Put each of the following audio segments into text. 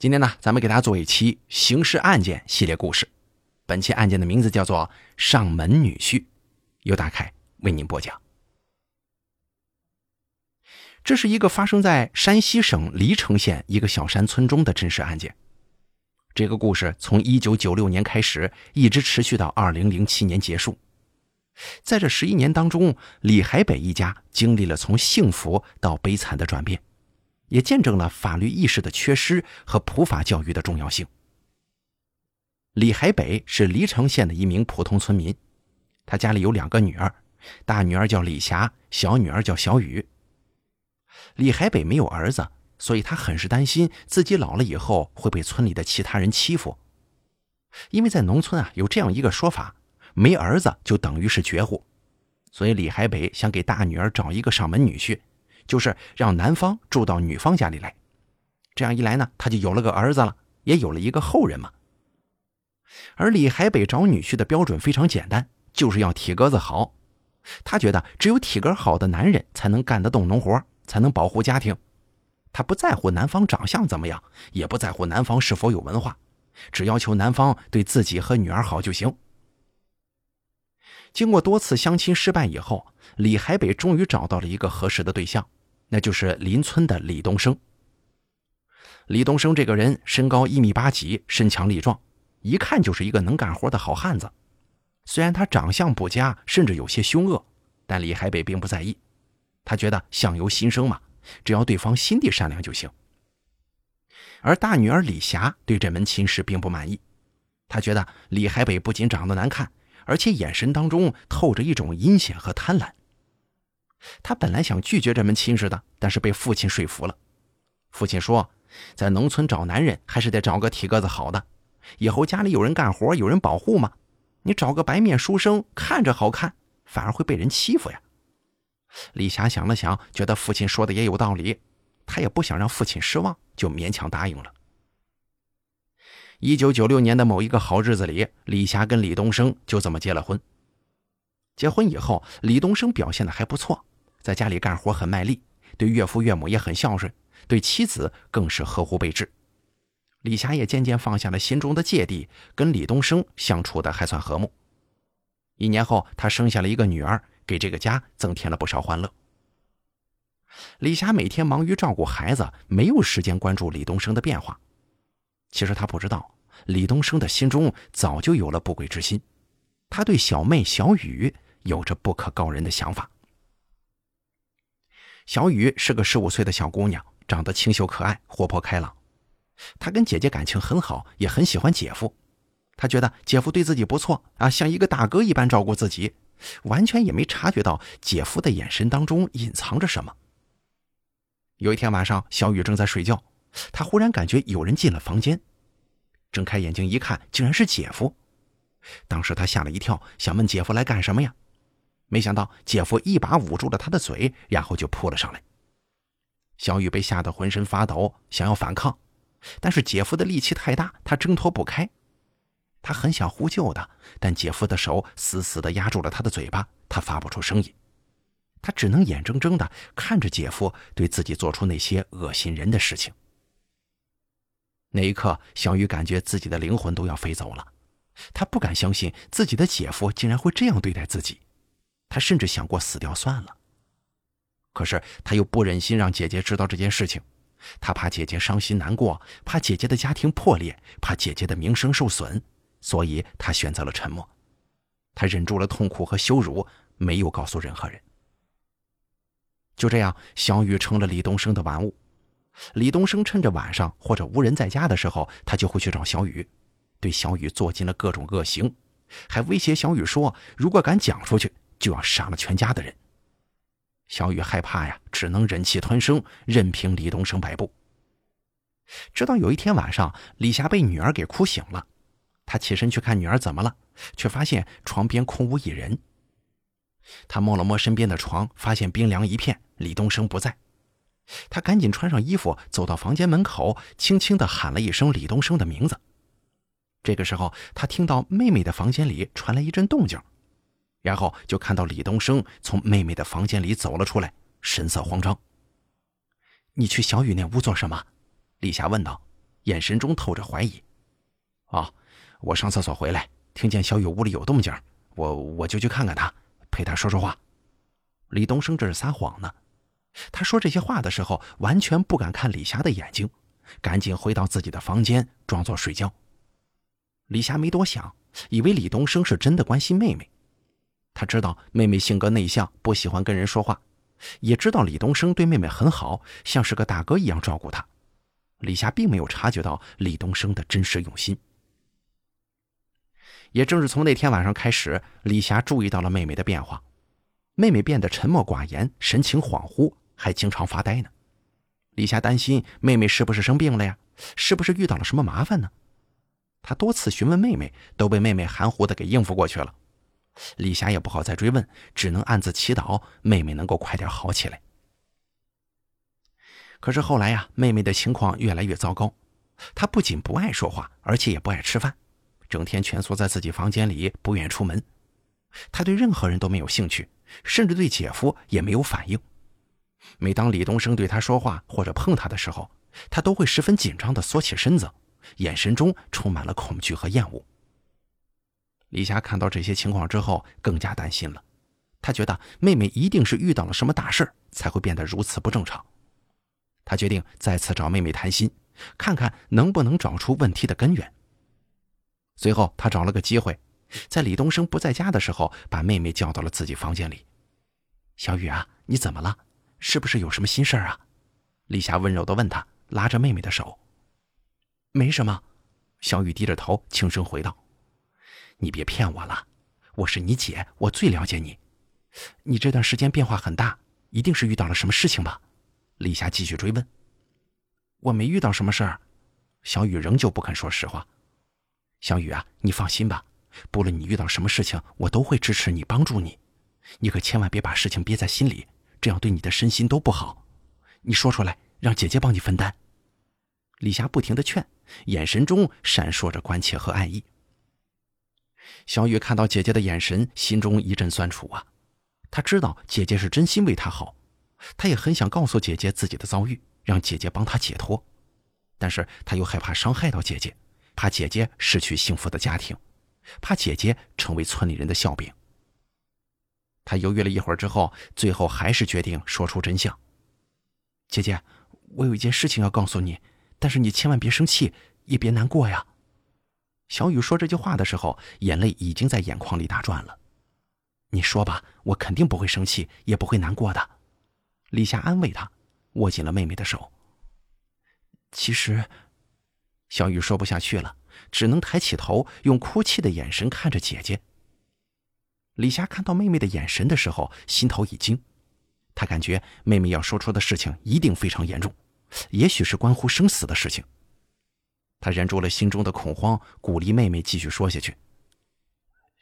今天呢，咱们给大家做一期刑事案件系列故事。本期案件的名字叫做《上门女婿》，由大凯为您播讲。这是一个发生在山西省黎城县一个小山村中的真实案件。这个故事从一九九六年开始，一直持续到二零零七年结束。在这十一年当中，李海北一家经历了从幸福到悲惨的转变。也见证了法律意识的缺失和普法教育的重要性。李海北是黎城县的一名普通村民，他家里有两个女儿，大女儿叫李霞，小女儿叫小雨。李海北没有儿子，所以他很是担心自己老了以后会被村里的其他人欺负。因为在农村啊，有这样一个说法：没儿子就等于是绝户，所以李海北想给大女儿找一个上门女婿。就是让男方住到女方家里来，这样一来呢，他就有了个儿子了，也有了一个后人嘛。而李海北找女婿的标准非常简单，就是要体格子好。他觉得只有体格好的男人才能干得动农活，才能保护家庭。他不在乎男方长相怎么样，也不在乎男方是否有文化，只要求男方对自己和女儿好就行。经过多次相亲失败以后，李海北终于找到了一个合适的对象。那就是邻村的李东升。李东升这个人身高一米八几，身强力壮，一看就是一个能干活的好汉子。虽然他长相不佳，甚至有些凶恶，但李海北并不在意。他觉得相由心生嘛，只要对方心地善良就行。而大女儿李霞对这门亲事并不满意，她觉得李海北不仅长得难看，而且眼神当中透着一种阴险和贪婪。他本来想拒绝这门亲事的，但是被父亲说服了。父亲说，在农村找男人还是得找个体格子好的，以后家里有人干活，有人保护嘛。你找个白面书生，看着好看，反而会被人欺负呀。李霞想了想，觉得父亲说的也有道理，她也不想让父亲失望，就勉强答应了。一九九六年的某一个好日子里，李霞跟李东升就这么结了婚。结婚以后，李东升表现的还不错。在家里干活很卖力，对岳父岳母也很孝顺，对妻子更是呵护备至。李霞也渐渐放下了心中的芥蒂，跟李东升相处的还算和睦。一年后，她生下了一个女儿，给这个家增添了不少欢乐。李霞每天忙于照顾孩子，没有时间关注李东升的变化。其实她不知道，李东升的心中早就有了不轨之心，他对小妹小雨有着不可告人的想法。小雨是个十五岁的小姑娘，长得清秀可爱、活泼开朗。她跟姐姐感情很好，也很喜欢姐夫。她觉得姐夫对自己不错啊，像一个大哥一般照顾自己，完全也没察觉到姐夫的眼神当中隐藏着什么。有一天晚上，小雨正在睡觉，她忽然感觉有人进了房间，睁开眼睛一看，竟然是姐夫。当时她吓了一跳，想问姐夫来干什么呀？没想到姐夫一把捂住了他的嘴，然后就扑了上来。小雨被吓得浑身发抖，想要反抗，但是姐夫的力气太大，他挣脱不开。他很想呼救的，但姐夫的手死死地压住了他的嘴巴，他发不出声音。他只能眼睁睁地看着姐夫对自己做出那些恶心人的事情。那一刻，小雨感觉自己的灵魂都要飞走了，他不敢相信自己的姐夫竟然会这样对待自己。他甚至想过死掉算了，可是他又不忍心让姐姐知道这件事情，他怕姐姐伤心难过，怕姐姐的家庭破裂，怕姐姐的名声受损，所以他选择了沉默。他忍住了痛苦和羞辱，没有告诉任何人。就这样，小雨成了李东升的玩物。李东升趁着晚上或者无人在家的时候，他就会去找小雨，对小雨做尽了各种恶行，还威胁小雨说：“如果敢讲出去。”就要杀了全家的人。小雨害怕呀，只能忍气吞声，任凭李东升摆布。直到有一天晚上，李霞被女儿给哭醒了，她起身去看女儿怎么了，却发现床边空无一人。她摸了摸身边的床，发现冰凉一片，李东升不在。她赶紧穿上衣服，走到房间门口，轻轻地喊了一声李东升的名字。这个时候，她听到妹妹的房间里传来一阵动静。然后就看到李东升从妹妹的房间里走了出来，神色慌张。“你去小雨那屋做什么？”李霞问道。眼神中透着怀疑。啊，我上厕所回来，听见小雨屋里有动静，我我就去看看他，陪他说说话。李东升这是撒谎呢。他说这些话的时候，完全不敢看李霞的眼睛，赶紧回到自己的房间，装作睡觉。李霞没多想，以为李东升是真的关心妹妹。他知道妹妹性格内向，不喜欢跟人说话，也知道李东升对妹妹很好，像是个大哥一样照顾她。李霞并没有察觉到李东升的真实用心。也正是从那天晚上开始，李霞注意到了妹妹的变化，妹妹变得沉默寡言，神情恍惚。还经常发呆呢，李霞担心妹妹是不是生病了呀？是不是遇到了什么麻烦呢？她多次询问妹妹，都被妹妹含糊的给应付过去了。李霞也不好再追问，只能暗自祈祷妹妹能够快点好起来。可是后来呀，妹妹的情况越来越糟糕，她不仅不爱说话，而且也不爱吃饭，整天蜷缩在自己房间里，不愿出门。她对任何人都没有兴趣，甚至对姐夫也没有反应。每当李东升对她说话或者碰她的时候，她都会十分紧张地缩起身子，眼神中充满了恐惧和厌恶。李霞看到这些情况之后，更加担心了。她觉得妹妹一定是遇到了什么大事才会变得如此不正常。她决定再次找妹妹谈心，看看能不能找出问题的根源。随后，她找了个机会，在李东升不在家的时候，把妹妹叫到了自己房间里。“小雨啊，你怎么了？”是不是有什么心事啊？李霞温柔的问他，拉着妹妹的手。没什么，小雨低着头轻声回道：“你别骗我了，我是你姐，我最了解你。你这段时间变化很大，一定是遇到了什么事情吧？”李霞继续追问。我没遇到什么事儿，小雨仍旧不肯说实话。小雨啊，你放心吧，不论你遇到什么事情，我都会支持你，帮助你。你可千万别把事情憋在心里。这样对你的身心都不好，你说出来，让姐姐帮你分担。李霞不停的劝，眼神中闪烁着关切和爱意。小雨看到姐姐的眼神，心中一阵酸楚啊。他知道姐姐是真心为他好，他也很想告诉姐姐自己的遭遇，让姐姐帮他解脱，但是他又害怕伤害到姐姐，怕姐姐失去幸福的家庭，怕姐姐成为村里人的笑柄。他犹豫了一会儿之后，最后还是决定说出真相。姐姐，我有一件事情要告诉你，但是你千万别生气，也别难过呀。小雨说这句话的时候，眼泪已经在眼眶里打转了。你说吧，我肯定不会生气，也不会难过的。李霞安慰她，握紧了妹妹的手。其实，小雨说不下去了，只能抬起头，用哭泣的眼神看着姐姐。李霞看到妹妹的眼神的时候，心头一惊，她感觉妹妹要说出的事情一定非常严重，也许是关乎生死的事情。他忍住了心中的恐慌，鼓励妹妹继续说下去。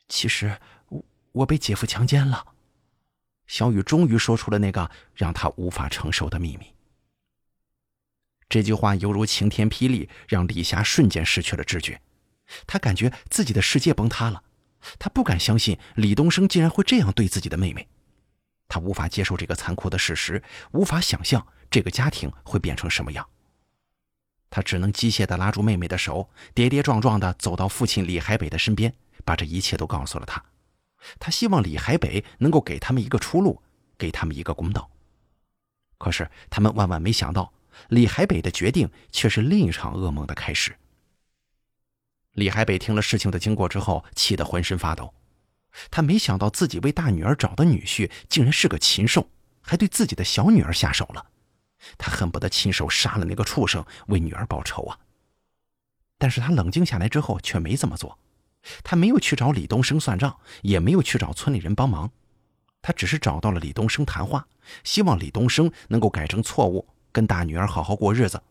其实，我我被姐夫强奸了。小雨终于说出了那个让她无法承受的秘密。这句话犹如晴天霹雳，让李霞瞬间失去了知觉，她感觉自己的世界崩塌了。她不敢相信李东升竟然会这样对自己的妹妹，他无法接受这个残酷的事实，无法想象这个家庭会变成什么样。他只能机械地拉住妹妹的手，跌跌撞撞地走到父亲李海北的身边，把这一切都告诉了他。他希望李海北能够给他们一个出路，给他们一个公道。可是他们万万没想到，李海北的决定却是另一场噩梦的开始。李海北听了事情的经过之后，气得浑身发抖。他没想到自己为大女儿找的女婿竟然是个禽兽，还对自己的小女儿下手了。他恨不得亲手杀了那个畜生，为女儿报仇啊！但是他冷静下来之后，却没这么做。他没有去找李东升算账，也没有去找村里人帮忙。他只是找到了李东升谈话，希望李东升能够改正错误，跟大女儿好好过日子。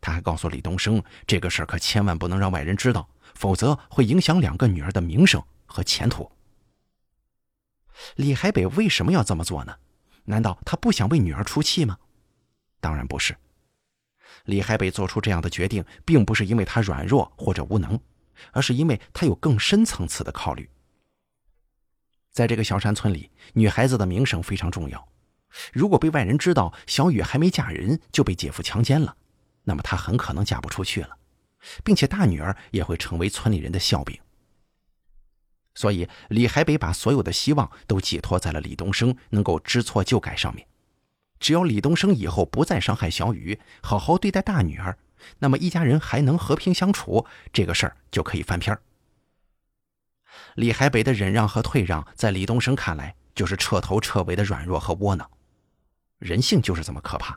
他还告诉李东升，这个事儿可千万不能让外人知道，否则会影响两个女儿的名声和前途。李海北为什么要这么做呢？难道他不想为女儿出气吗？当然不是。李海北做出这样的决定，并不是因为他软弱或者无能，而是因为他有更深层次的考虑。在这个小山村里，女孩子的名声非常重要。如果被外人知道小雨还没嫁人就被姐夫强奸了，那么她很可能嫁不出去了，并且大女儿也会成为村里人的笑柄。所以李海北把所有的希望都寄托在了李东升能够知错就改上面。只要李东升以后不再伤害小雨，好好对待大女儿，那么一家人还能和平相处，这个事儿就可以翻篇李海北的忍让和退让，在李东升看来就是彻头彻尾的软弱和窝囊。人性就是这么可怕，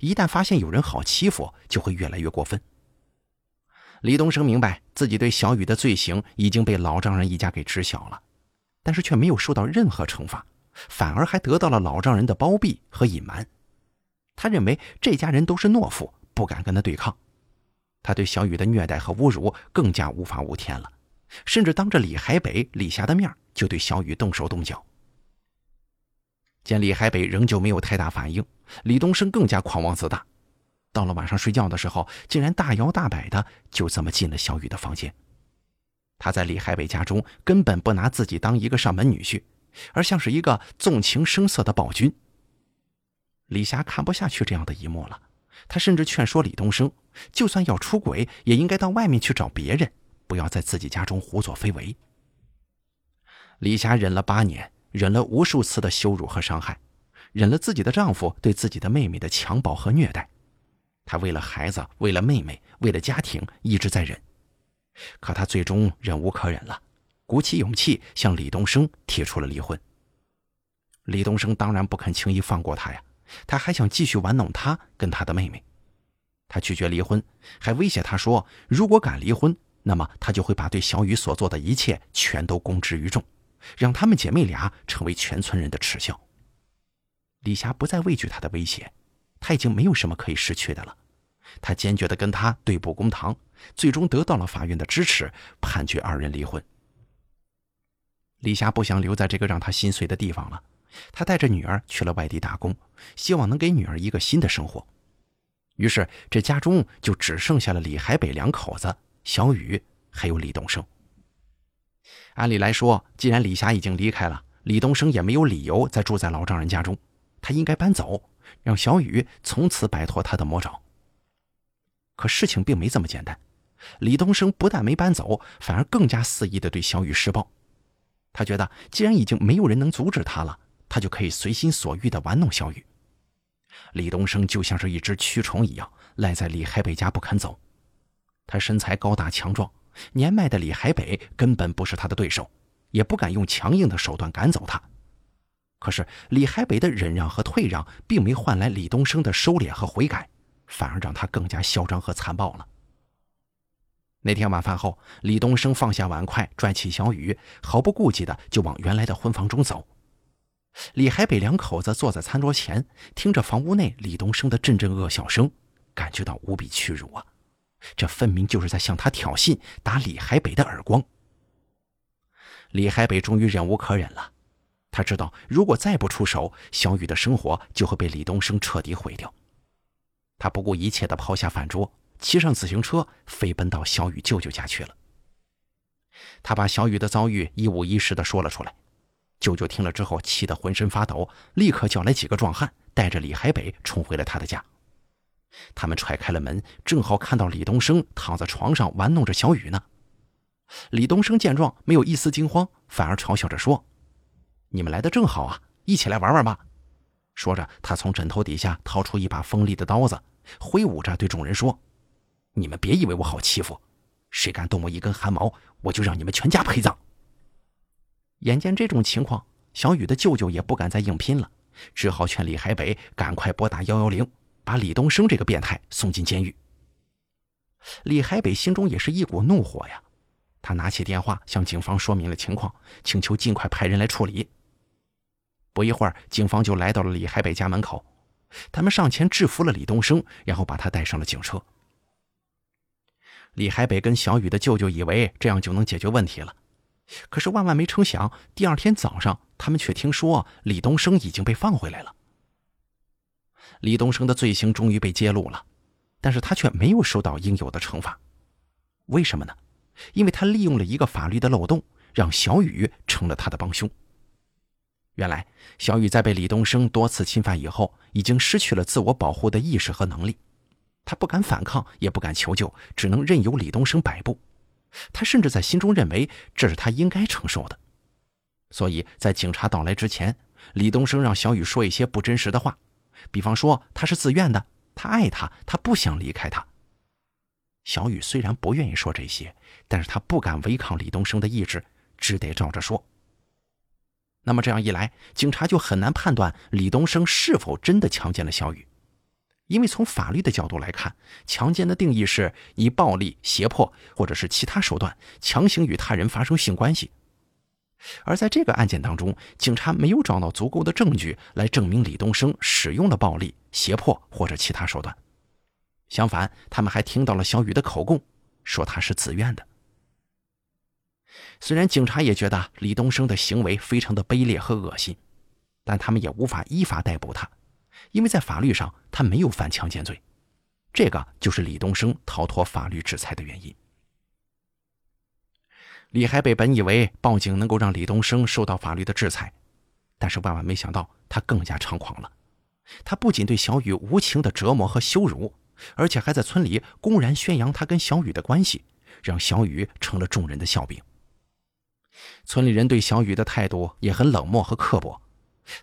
一旦发现有人好欺负，就会越来越过分。李东升明白自己对小雨的罪行已经被老丈人一家给知晓了，但是却没有受到任何惩罚。反而还得到了老丈人的包庇和隐瞒，他认为这家人都是懦夫，不敢跟他对抗。他对小雨的虐待和侮辱更加无法无天了，甚至当着李海北、李霞的面就对小雨动手动脚。见李海北仍旧没有太大反应，李东升更加狂妄自大。到了晚上睡觉的时候，竟然大摇大摆的就这么进了小雨的房间。他在李海北家中根本不拿自己当一个上门女婿。而像是一个纵情声色的暴君。李霞看不下去这样的一幕了，她甚至劝说李东升，就算要出轨，也应该到外面去找别人，不要在自己家中胡作非为。李霞忍了八年，忍了无数次的羞辱和伤害，忍了自己的丈夫对自己的妹妹的强暴和虐待，她为了孩子，为了妹妹，为了家庭，一直在忍，可她最终忍无可忍了。鼓起勇气向李东升提出了离婚。李东升当然不肯轻易放过他呀，他还想继续玩弄他跟他的妹妹。他拒绝离婚，还威胁他说，如果敢离婚，那么他就会把对小雨所做的一切全都公之于众，让他们姐妹俩成为全村人的耻笑。李霞不再畏惧他的威胁，他已经没有什么可以失去的了。他坚决地跟他对簿公堂，最终得到了法院的支持，判决二人离婚。李霞不想留在这个让她心碎的地方了，她带着女儿去了外地打工，希望能给女儿一个新的生活。于是，这家中就只剩下了李海北两口子，小雨还有李东升。按理来说，既然李霞已经离开了，李东升也没有理由再住在老丈人家中，他应该搬走，让小雨从此摆脱他的魔爪。可事情并没这么简单，李东升不但没搬走，反而更加肆意的对小雨施暴。他觉得，既然已经没有人能阻止他了，他就可以随心所欲地玩弄小雨。李东升就像是一只蛆虫一样，赖在李海北家不肯走。他身材高大强壮，年迈的李海北根本不是他的对手，也不敢用强硬的手段赶走他。可是李海北的忍让和退让，并没换来李东升的收敛和悔改，反而让他更加嚣张和残暴了。那天晚饭后，李东升放下碗筷，拽起小雨，毫不顾忌的就往原来的婚房中走。李海北两口子坐在餐桌前，听着房屋内李东升的阵阵恶笑声，感觉到无比屈辱啊！这分明就是在向他挑衅，打李海北的耳光。李海北终于忍无可忍了，他知道如果再不出手，小雨的生活就会被李东升彻底毁掉。他不顾一切的抛下饭桌。骑上自行车，飞奔到小雨舅舅家去了。他把小雨的遭遇一五一十的说了出来。舅舅听了之后，气得浑身发抖，立刻叫来几个壮汉，带着李海北冲回了他的家。他们踹开了门，正好看到李东升躺在床上玩弄着小雨呢。李东升见状，没有一丝惊慌，反而嘲笑着说：“你们来的正好啊，一起来玩玩吧。”说着，他从枕头底下掏出一把锋利的刀子，挥舞着对众人说。你们别以为我好欺负，谁敢动我一根汗毛，我就让你们全家陪葬。眼见这种情况，小雨的舅舅也不敢再硬拼了，只好劝李海北赶快拨打幺幺零，把李东升这个变态送进监狱。李海北心中也是一股怒火呀，他拿起电话向警方说明了情况，请求尽快派人来处理。不一会儿，警方就来到了李海北家门口，他们上前制服了李东升，然后把他带上了警车。李海北跟小雨的舅舅以为这样就能解决问题了，可是万万没成想，第二天早上，他们却听说李东升已经被放回来了。李东升的罪行终于被揭露了，但是他却没有受到应有的惩罚，为什么呢？因为他利用了一个法律的漏洞，让小雨成了他的帮凶。原来，小雨在被李东升多次侵犯以后，已经失去了自我保护的意识和能力。他不敢反抗，也不敢求救，只能任由李东升摆布。他甚至在心中认为这是他应该承受的。所以在警察到来之前，李东升让小雨说一些不真实的话，比方说他是自愿的，他爱他，他不想离开他。小雨虽然不愿意说这些，但是他不敢违抗李东升的意志，只得照着说。那么这样一来，警察就很难判断李东升是否真的强奸了小雨，因为从法律的角度来看，强奸的定义是以暴力、胁迫或者是其他手段强行与他人发生性关系。而在这个案件当中，警察没有找到足够的证据来证明李东升使用了暴力、胁迫或者其他手段，相反，他们还听到了小雨的口供，说他是自愿的。虽然警察也觉得李东升的行为非常的卑劣和恶心，但他们也无法依法逮捕他，因为在法律上他没有犯强奸罪，这个就是李东升逃脱法律制裁的原因。李海北本以为报警能够让李东升受到法律的制裁，但是万万没想到他更加猖狂了。他不仅对小雨无情的折磨和羞辱，而且还在村里公然宣扬他跟小雨的关系，让小雨成了众人的笑柄。村里人对小雨的态度也很冷漠和刻薄，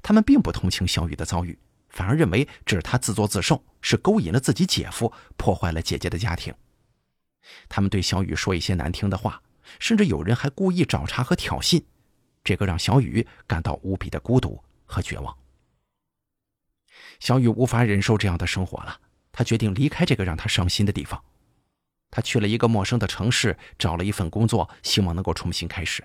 他们并不同情小雨的遭遇，反而认为这是他自作自受，是勾引了自己姐夫，破坏了姐姐的家庭。他们对小雨说一些难听的话，甚至有人还故意找茬和挑衅，这个让小雨感到无比的孤独和绝望。小雨无法忍受这样的生活了，他决定离开这个让他伤心的地方。他去了一个陌生的城市，找了一份工作，希望能够重新开始。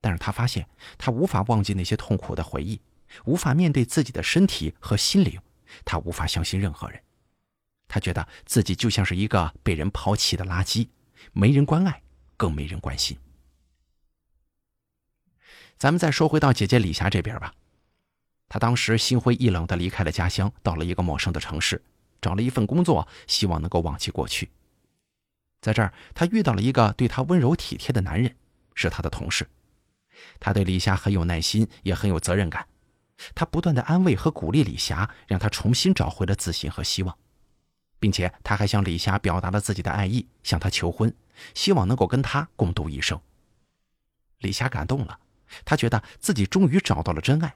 但是他发现，他无法忘记那些痛苦的回忆，无法面对自己的身体和心灵，他无法相信任何人。他觉得自己就像是一个被人抛弃的垃圾，没人关爱，更没人关心。咱们再说回到姐姐李霞这边吧，她当时心灰意冷的离开了家乡，到了一个陌生的城市，找了一份工作，希望能够忘记过去。在这儿，她遇到了一个对她温柔体贴的男人，是她的同事。他对李霞很有耐心，也很有责任感。他不断的安慰和鼓励李霞，让她重新找回了自信和希望，并且他还向李霞表达了自己的爱意，向她求婚，希望能够跟他共度一生。李霞感动了，她觉得自己终于找到了真爱。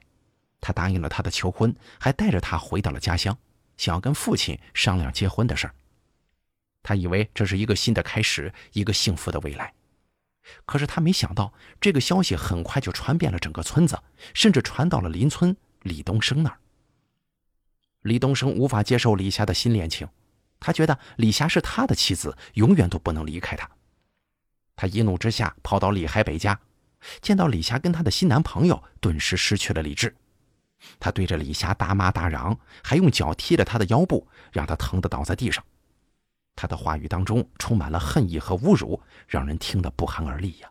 她答应了他的求婚，还带着他回到了家乡，想要跟父亲商量结婚的事儿。他以为这是一个新的开始，一个幸福的未来。可是他没想到，这个消息很快就传遍了整个村子，甚至传到了邻村李东升那儿。李东升无法接受李霞的新恋情，他觉得李霞是他的妻子，永远都不能离开他。他一怒之下跑到李海北家，见到李霞跟她的新男朋友，顿时失去了理智。他对着李霞大骂大嚷，还用脚踢了她的腰部，让她疼得倒在地上。他的话语当中充满了恨意和侮辱，让人听得不寒而栗呀。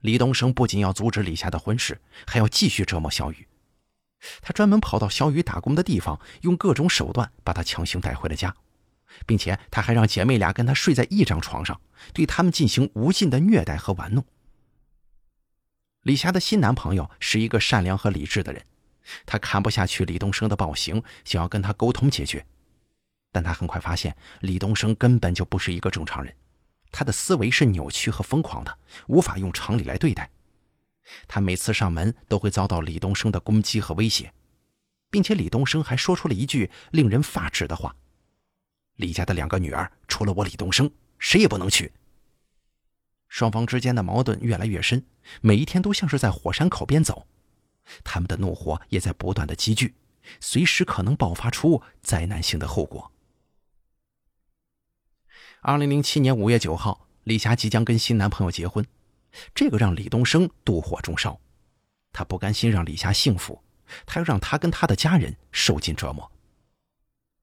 李东升不仅要阻止李霞的婚事，还要继续折磨小雨。他专门跑到小雨打工的地方，用各种手段把她强行带回了家，并且他还让姐妹俩跟他睡在一张床上，对他们进行无尽的虐待和玩弄。李霞的新男朋友是一个善良和理智的人，他看不下去李东升的暴行，想要跟他沟通解决。但他很快发现，李东升根本就不是一个正常人，他的思维是扭曲和疯狂的，无法用常理来对待。他每次上门都会遭到李东升的攻击和威胁，并且李东升还说出了一句令人发指的话：“李家的两个女儿，除了我李东升，谁也不能娶。”双方之间的矛盾越来越深，每一天都像是在火山口边走，他们的怒火也在不断的积聚，随时可能爆发出灾难性的后果。二零零七年五月九号，李霞即将跟新男朋友结婚，这个让李东升妒火中烧。他不甘心让李霞幸福，他要让她跟他的家人受尽折磨。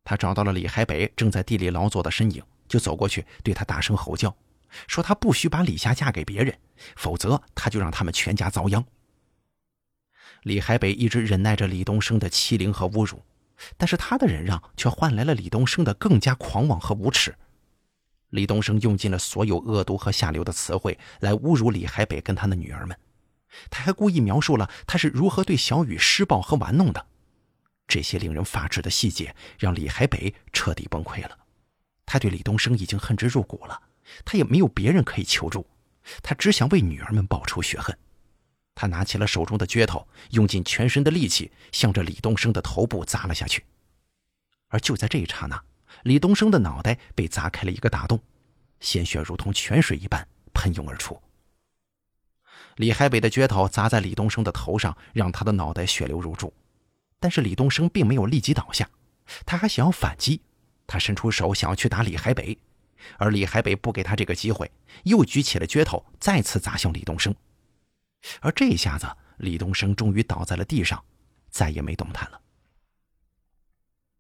他找到了李海北正在地里劳作的身影，就走过去对他大声吼叫，说他不许把李霞嫁给别人，否则他就让他们全家遭殃。李海北一直忍耐着李东升的欺凌和侮辱，但是他的忍让却换来了李东升的更加狂妄和无耻。李东升用尽了所有恶毒和下流的词汇来侮辱李海北跟他的女儿们，他还故意描述了他是如何对小雨施暴和玩弄的。这些令人发指的细节让李海北彻底崩溃了。他对李东升已经恨之入骨了，他也没有别人可以求助，他只想为女儿们报仇雪恨。他拿起了手中的镢头，用尽全身的力气向着李东升的头部砸了下去。而就在这一刹那，李东升的脑袋被砸开了一个大洞，鲜血如同泉水一般喷涌而出。李海北的镢头砸在李东升的头上，让他的脑袋血流如注。但是李东升并没有立即倒下，他还想要反击。他伸出手想要去打李海北，而李海北不给他这个机会，又举起了镢头，再次砸向李东升。而这一下子，李东升终于倒在了地上，再也没动弹了。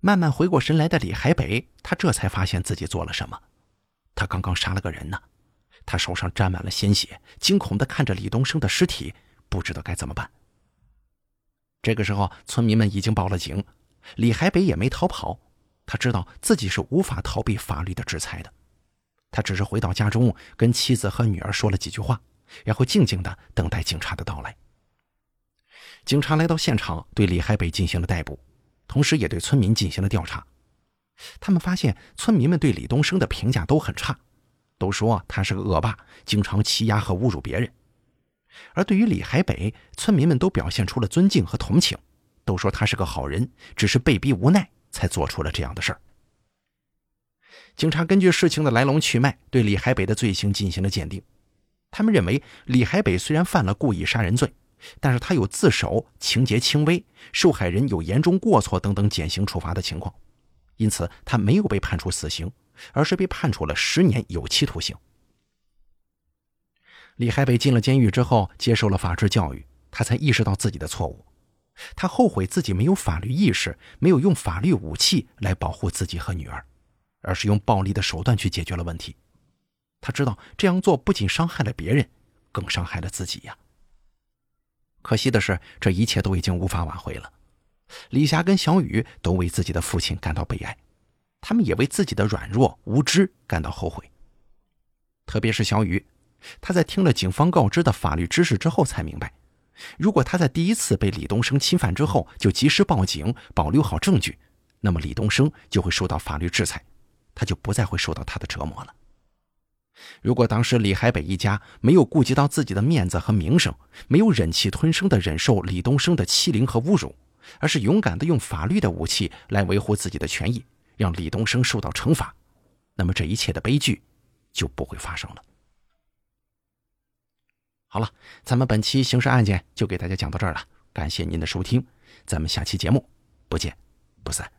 慢慢回过神来的李海北，他这才发现自己做了什么。他刚刚杀了个人呢，他手上沾满了鲜血，惊恐地看着李东升的尸体，不知道该怎么办。这个时候，村民们已经报了警，李海北也没逃跑。他知道自己是无法逃避法律的制裁的，他只是回到家中，跟妻子和女儿说了几句话，然后静静的等待警察的到来。警察来到现场，对李海北进行了逮捕。同时，也对村民进行了调查。他们发现，村民们对李东升的评价都很差，都说他是个恶霸，经常欺压和侮辱别人。而对于李海北，村民们都表现出了尊敬和同情，都说他是个好人，只是被逼无奈才做出了这样的事儿。警察根据事情的来龙去脉，对李海北的罪行进行了鉴定。他们认为，李海北虽然犯了故意杀人罪。但是他有自首、情节轻微、受害人有严重过错等等减刑处罚的情况，因此他没有被判处死刑，而是被判处了十年有期徒刑。李海北进了监狱之后，接受了法治教育，他才意识到自己的错误，他后悔自己没有法律意识，没有用法律武器来保护自己和女儿，而是用暴力的手段去解决了问题。他知道这样做不仅伤害了别人，更伤害了自己呀。可惜的是，这一切都已经无法挽回了。李霞跟小雨都为自己的父亲感到悲哀，他们也为自己的软弱无知感到后悔。特别是小雨，他在听了警方告知的法律知识之后，才明白，如果他在第一次被李东升侵犯之后就及时报警，保留好证据，那么李东升就会受到法律制裁，他就不再会受到他的折磨了。如果当时李海北一家没有顾及到自己的面子和名声，没有忍气吞声地忍受李东升的欺凌和侮辱，而是勇敢地用法律的武器来维护自己的权益，让李东升受到惩罚，那么这一切的悲剧就不会发生了。好了，咱们本期刑事案件就给大家讲到这儿了，感谢您的收听，咱们下期节目不见不散。